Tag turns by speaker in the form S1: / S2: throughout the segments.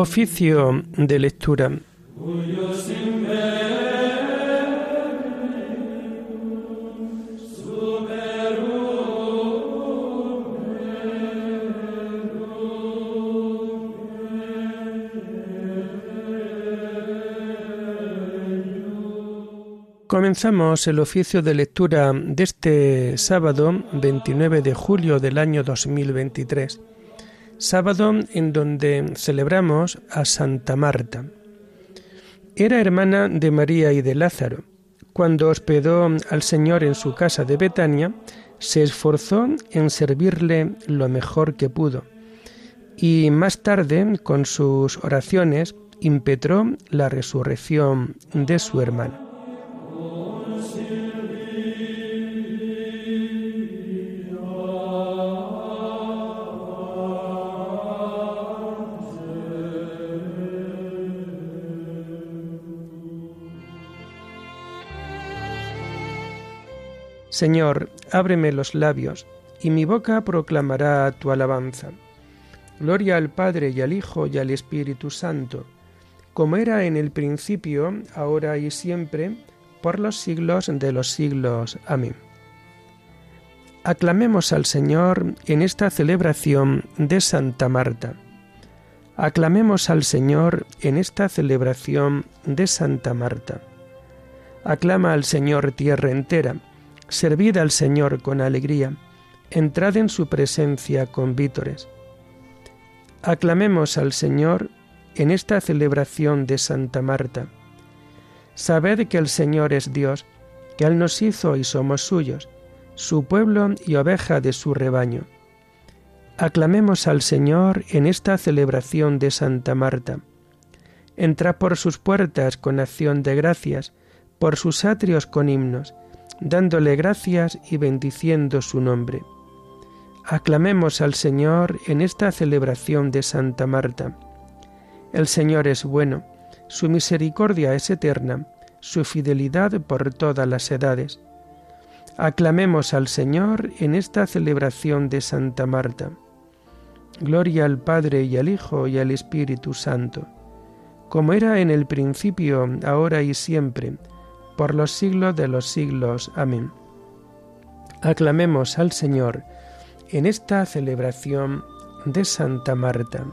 S1: Oficio de lectura. Comenzamos el oficio de lectura de este sábado 29 de julio del año 2023, sábado en donde celebramos a Santa Marta. Era hermana de María y de Lázaro. Cuando hospedó al Señor en su casa de Betania, se esforzó en servirle lo mejor que pudo y más tarde, con sus oraciones, impetró la resurrección de su hermano. Señor, ábreme los labios, y mi boca proclamará tu alabanza. Gloria al Padre y al Hijo y al Espíritu Santo, como era en el principio, ahora y siempre, por los siglos de los siglos. Amén. Aclamemos al Señor en esta celebración de Santa Marta. Aclamemos al Señor en esta celebración de Santa Marta. Aclama al Señor tierra entera Servid al Señor con alegría, entrad en su presencia con vítores. Aclamemos al Señor en esta celebración de Santa Marta. Sabed que el Señor es Dios, que Él nos hizo y somos suyos, su pueblo y oveja de su rebaño. Aclamemos al Señor en esta celebración de Santa Marta. Entrad por sus puertas con acción de gracias, por sus atrios con himnos, dándole gracias y bendiciendo su nombre. Aclamemos al Señor en esta celebración de Santa Marta. El Señor es bueno, su misericordia es eterna, su fidelidad por todas las edades. Aclamemos al Señor en esta celebración de Santa Marta. Gloria al Padre y al Hijo y al Espíritu Santo, como era en el principio, ahora y siempre, por los siglos de los siglos. Amén. Aclamemos al Señor en esta celebración de Santa Marta.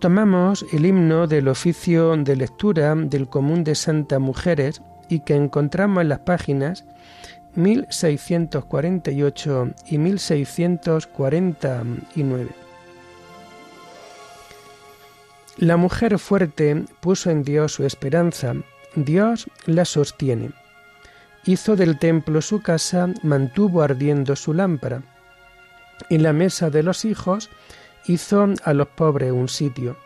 S1: Tomamos el himno del oficio de lectura del común de Santa Mujeres y que encontramos en las páginas 1648 y 1649. La mujer fuerte puso en Dios su esperanza, Dios la sostiene. Hizo del templo su casa, mantuvo ardiendo su lámpara. En la mesa de los hijos hizo a los pobres un sitio.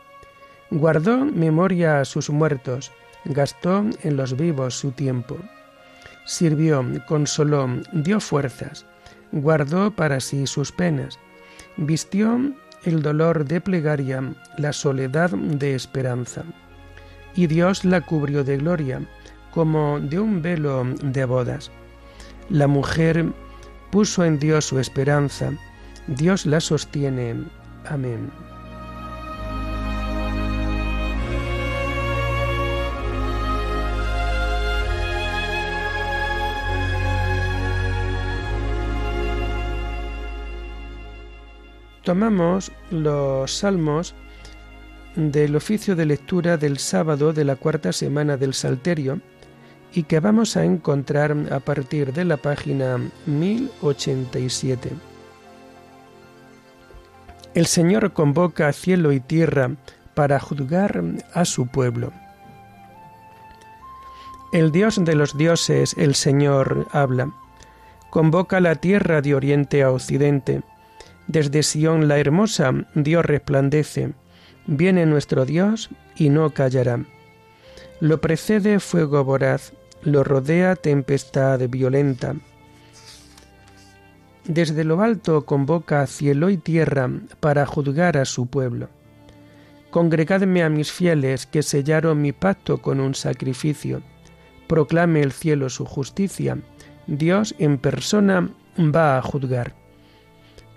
S1: Guardó memoria a sus muertos, gastó en los vivos su tiempo sirvió, consoló, dio fuerzas, guardó para sí sus penas, vistió el dolor de plegaria, la soledad de esperanza. Y Dios la cubrió de gloria, como de un velo de bodas. La mujer puso en Dios su esperanza, Dios la sostiene. Amén. Tomamos los salmos del oficio de lectura del sábado de la cuarta semana del Salterio y que vamos a encontrar a partir de la página 1087. El Señor convoca cielo y tierra para juzgar a su pueblo. El Dios de los dioses, el Señor, habla. Convoca la tierra de oriente a occidente desde Sión la hermosa, Dios resplandece. Viene nuestro Dios y no callará. Lo precede fuego voraz, lo rodea tempestad violenta. Desde lo alto convoca cielo y tierra para juzgar a su pueblo. Congregadme a mis fieles que sellaron mi pacto con un sacrificio, proclame el cielo su justicia, Dios en persona va a juzgar.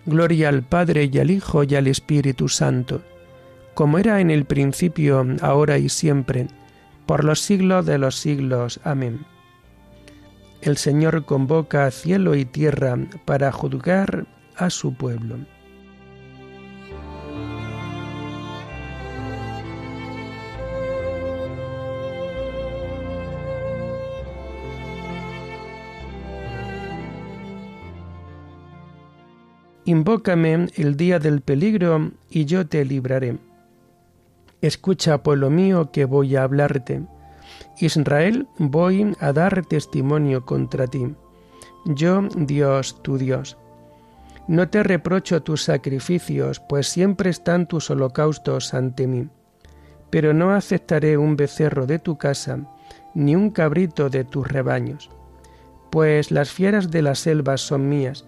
S1: Gloria al Padre y al Hijo y al Espíritu Santo, como era en el principio, ahora y siempre, por los siglos de los siglos. Amén. El Señor convoca cielo y tierra para juzgar a su pueblo. Invócame el día del peligro y yo te libraré. Escucha, pueblo mío, que voy a hablarte. Israel, voy a dar testimonio contra ti. Yo, Dios, tu Dios. No te reprocho tus sacrificios, pues siempre están tus holocaustos ante mí. Pero no aceptaré un becerro de tu casa, ni un cabrito de tus rebaños. Pues las fieras de las selvas son mías,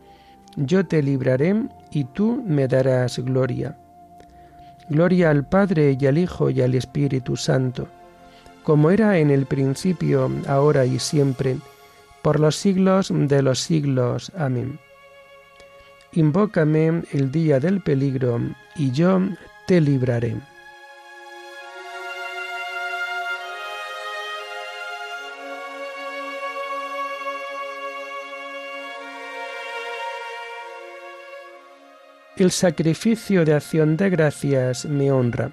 S1: yo te libraré y tú me darás gloria. Gloria al Padre y al Hijo y al Espíritu Santo, como era en el principio, ahora y siempre, por los siglos de los siglos. Amén. Invócame el día del peligro, y yo te libraré. El sacrificio de acción de gracias me honra.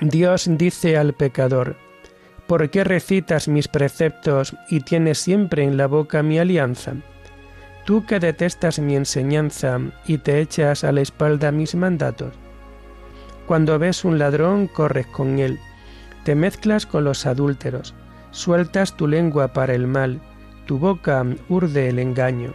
S1: Dios dice al pecador, ¿por qué recitas mis preceptos y tienes siempre en la boca mi alianza? Tú que detestas mi enseñanza y te echas a la espalda mis mandatos. Cuando ves un ladrón, corres con él, te mezclas con los adúlteros, sueltas tu lengua para el mal, tu boca urde el engaño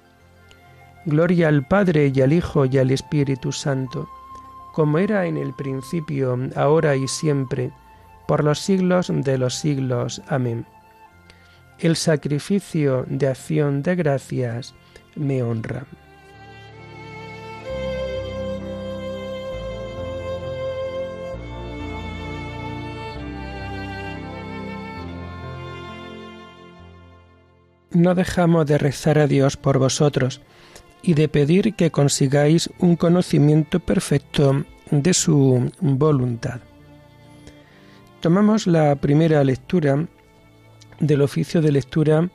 S1: Gloria al Padre y al Hijo y al Espíritu Santo, como era en el principio, ahora y siempre, por los siglos de los siglos. Amén. El sacrificio de acción de gracias me honra. No dejamos de rezar a Dios por vosotros, y de pedir que consigáis un conocimiento perfecto de su voluntad. Tomamos la primera lectura del oficio de lectura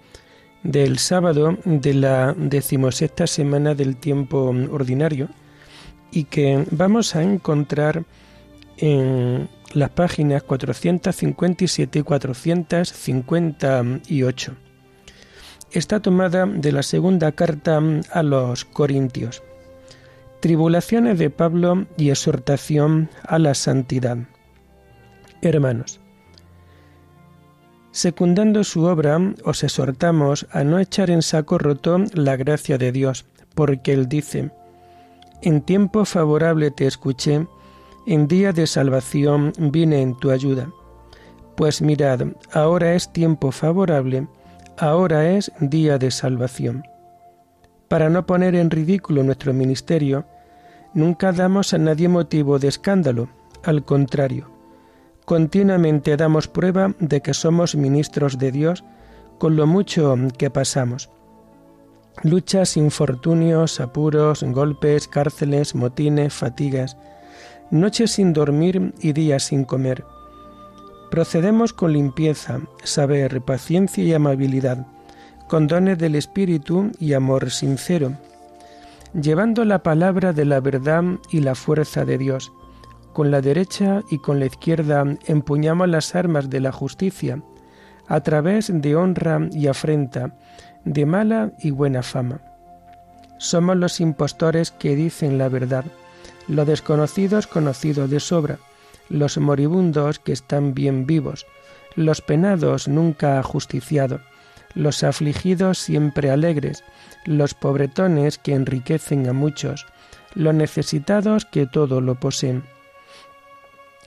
S1: del sábado de la decimosexta semana del tiempo ordinario y que vamos a encontrar en las páginas 457 y 458 está tomada de la segunda carta a los Corintios. Tribulaciones de Pablo y exhortación a la santidad. Hermanos, secundando su obra, os exhortamos a no echar en saco roto la gracia de Dios, porque Él dice, En tiempo favorable te escuché, en día de salvación vine en tu ayuda. Pues mirad, ahora es tiempo favorable, ahora es día de salvación. Para no poner en ridículo nuestro ministerio, nunca damos a nadie motivo de escándalo, al contrario, continuamente damos prueba de que somos ministros de Dios con lo mucho que pasamos. Luchas, infortunios, apuros, golpes, cárceles, motines, fatigas, noches sin dormir y días sin comer Procedemos con limpieza, saber, paciencia y amabilidad, con dones del Espíritu y amor sincero, llevando la palabra de la verdad y la fuerza de Dios. Con la derecha y con la izquierda empuñamos las armas de la justicia, a través de honra y afrenta, de mala y buena fama. Somos los impostores que dicen la verdad, los desconocidos conocidos de sobra, los moribundos que están bien vivos, los penados nunca ajusticiados, los afligidos siempre alegres, los pobretones que enriquecen a muchos, los necesitados que todo lo poseen.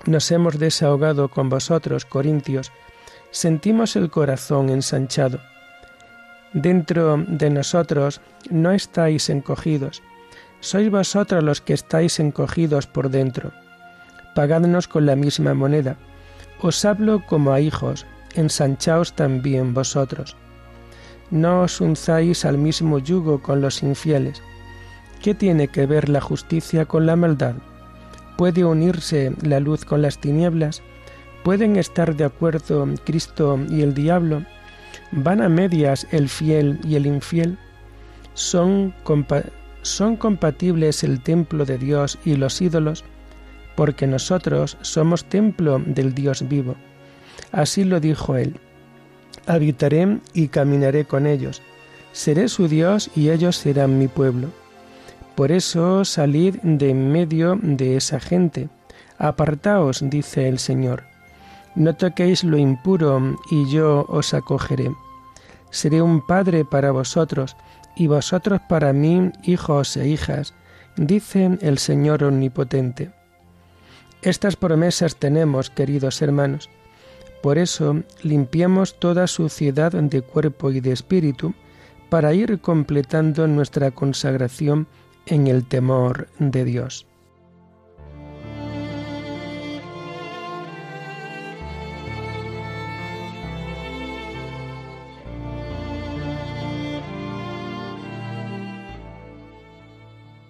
S1: Nos hemos desahogado con vosotros, Corintios, sentimos el corazón ensanchado. Dentro de nosotros no estáis encogidos, sois vosotros los que estáis encogidos por dentro. Pagadnos con la misma moneda. Os hablo como a hijos, ensanchaos también vosotros. No os unzáis al mismo yugo con los infieles. ¿Qué tiene que ver la justicia con la maldad? ¿Puede unirse la luz con las tinieblas? ¿Pueden estar de acuerdo Cristo y el diablo? ¿Van a medias el fiel y el infiel? ¿Son, ¿Son compatibles el templo de Dios y los ídolos? Porque nosotros somos templo del Dios vivo. Así lo dijo él habitaré y caminaré con ellos. Seré su Dios y ellos serán mi pueblo. Por eso salid de en medio de esa gente. Apartaos, dice el Señor. No toquéis lo impuro y yo os acogeré. Seré un padre para vosotros y vosotros para mí hijos e hijas, dice el Señor Omnipotente. Estas promesas tenemos, queridos hermanos, por eso limpiamos toda suciedad de cuerpo y de espíritu para ir completando nuestra consagración en el temor de Dios.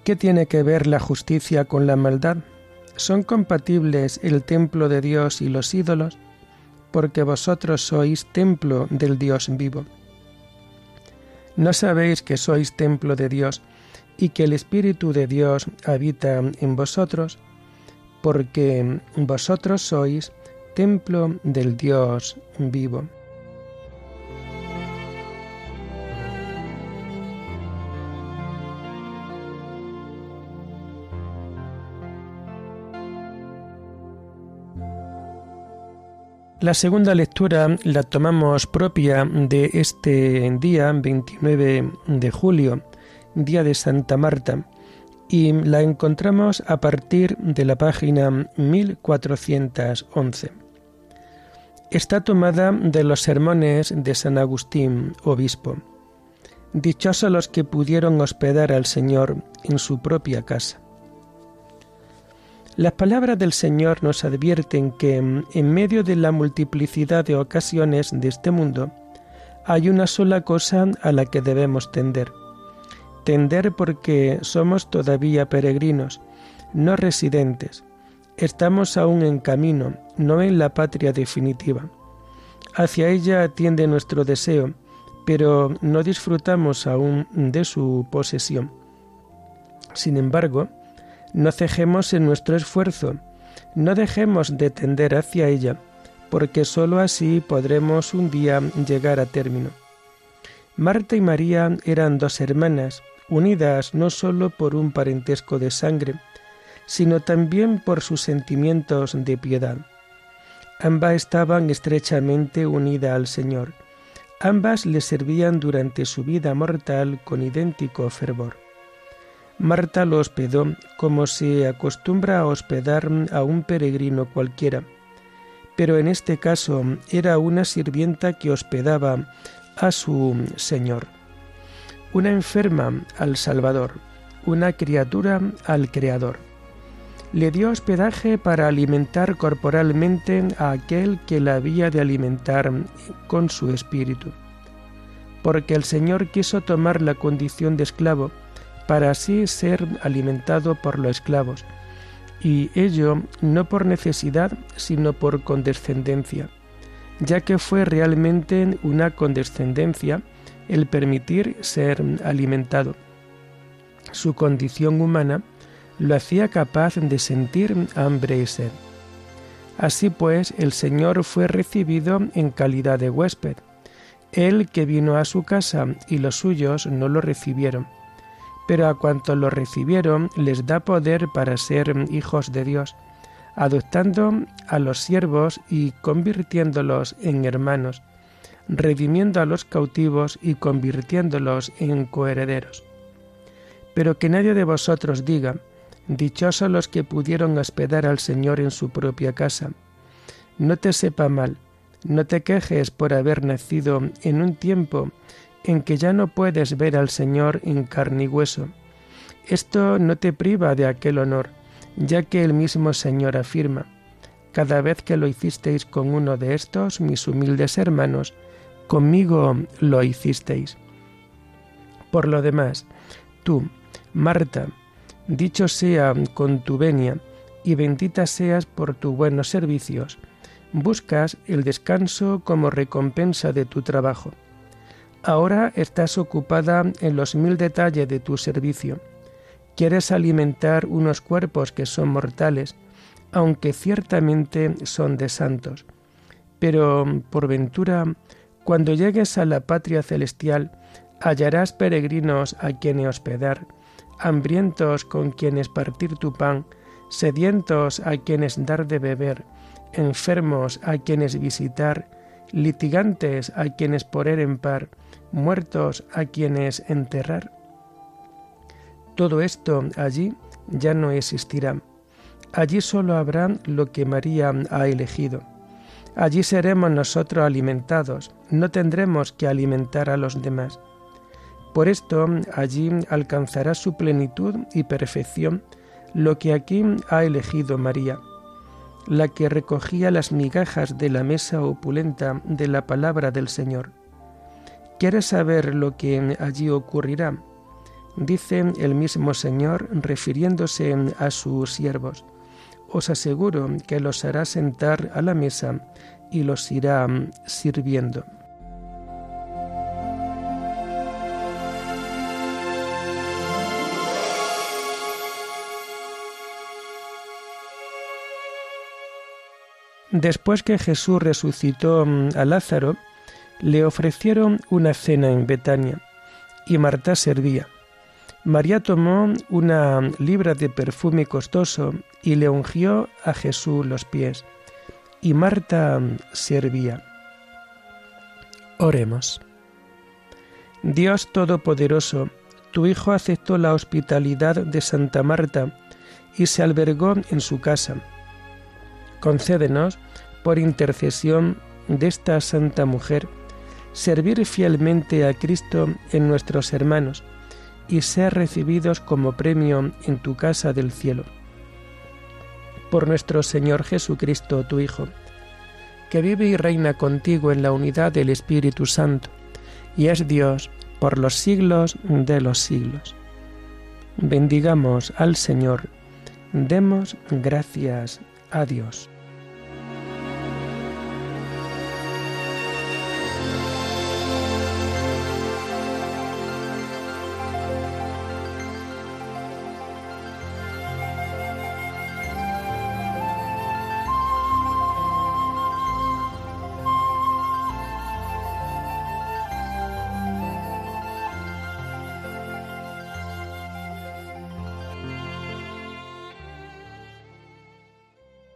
S1: ¿Qué tiene que ver la justicia con la maldad? ¿Son compatibles el templo de Dios y los ídolos? porque vosotros sois templo del Dios vivo. ¿No sabéis que sois templo de Dios y que el Espíritu de Dios habita en vosotros? Porque vosotros sois templo del Dios vivo. La segunda lectura la tomamos propia de este día, 29 de julio, día de Santa Marta, y la encontramos a partir de la página 1411. Está tomada de los sermones de San Agustín, obispo. Dichosos los que pudieron hospedar al Señor en su propia casa. Las palabras del Señor nos advierten que en medio de la multiplicidad de ocasiones de este mundo, hay una sola cosa a la que debemos tender. Tender porque somos todavía peregrinos, no residentes. Estamos aún en camino, no en la patria definitiva. Hacia ella tiende nuestro deseo, pero no disfrutamos aún de su posesión. Sin embargo, no cejemos en nuestro esfuerzo, no dejemos de tender hacia ella, porque sólo así podremos un día llegar a término. Marta y María eran dos hermanas, unidas no sólo por un parentesco de sangre, sino también por sus sentimientos de piedad. Ambas estaban estrechamente unidas al Señor. Ambas le servían durante su vida mortal con idéntico fervor. Marta lo hospedó como se acostumbra a hospedar a un peregrino cualquiera, pero en este caso era una sirvienta que hospedaba a su Señor, una enferma al Salvador, una criatura al Creador. Le dio hospedaje para alimentar corporalmente a aquel que la había de alimentar con su espíritu, porque el Señor quiso tomar la condición de esclavo, para así ser alimentado por los esclavos, y ello no por necesidad, sino por condescendencia, ya que fue realmente una condescendencia el permitir ser alimentado. Su condición humana lo hacía capaz de sentir hambre y sed. Así pues, el Señor fue recibido en calidad de huésped. Él que vino a su casa y los suyos no lo recibieron. Pero a cuantos lo recibieron les da poder para ser hijos de Dios, adoptando a los siervos y convirtiéndolos en hermanos, redimiendo a los cautivos y convirtiéndolos en coherederos. Pero que nadie de vosotros diga, Dichosos los que pudieron hospedar al Señor en su propia casa. No te sepa mal, no te quejes por haber nacido en un tiempo en que ya no puedes ver al Señor en carne y hueso. Esto no te priva de aquel honor, ya que el mismo Señor afirma, cada vez que lo hicisteis con uno de estos, mis humildes hermanos, conmigo lo hicisteis. Por lo demás, tú, Marta, Dicho sea con tu venia, y bendita seas por tus buenos servicios. Buscas el descanso como recompensa de tu trabajo. Ahora estás ocupada en los mil detalles de tu servicio. Quieres alimentar unos cuerpos que son mortales, aunque ciertamente son de santos. Pero, por ventura, cuando llegues a la patria celestial, hallarás peregrinos a quienes hospedar, hambrientos con quienes partir tu pan, sedientos a quienes dar de beber, enfermos a quienes visitar, litigantes a quienes poner en par, muertos a quienes enterrar. Todo esto allí ya no existirá. Allí solo habrá lo que María ha elegido. Allí seremos nosotros alimentados, no tendremos que alimentar a los demás. Por esto allí alcanzará su plenitud y perfección lo que aquí ha elegido María, la que recogía las migajas de la mesa opulenta de la palabra del Señor. ¿Quieres saber lo que allí ocurrirá? Dice el mismo Señor refiriéndose a sus siervos. Os aseguro que los hará sentar a la mesa y los irá sirviendo. Después que Jesús resucitó mm, a Lázaro, le ofrecieron una cena en Betania, y Marta servía. María tomó una libra de perfume costoso y le ungió a Jesús los pies, y Marta mm, servía. Oremos. Dios Todopoderoso, tu Hijo aceptó la hospitalidad de Santa Marta y se albergó en su casa concédenos, por intercesión de esta Santa Mujer, servir fielmente a Cristo en nuestros hermanos y ser recibidos como premio en tu casa del cielo. Por nuestro Señor Jesucristo, tu Hijo, que vive y reina contigo en la unidad del Espíritu Santo, y es Dios por los siglos de los siglos. Bendigamos al Señor, demos gracias a Dios.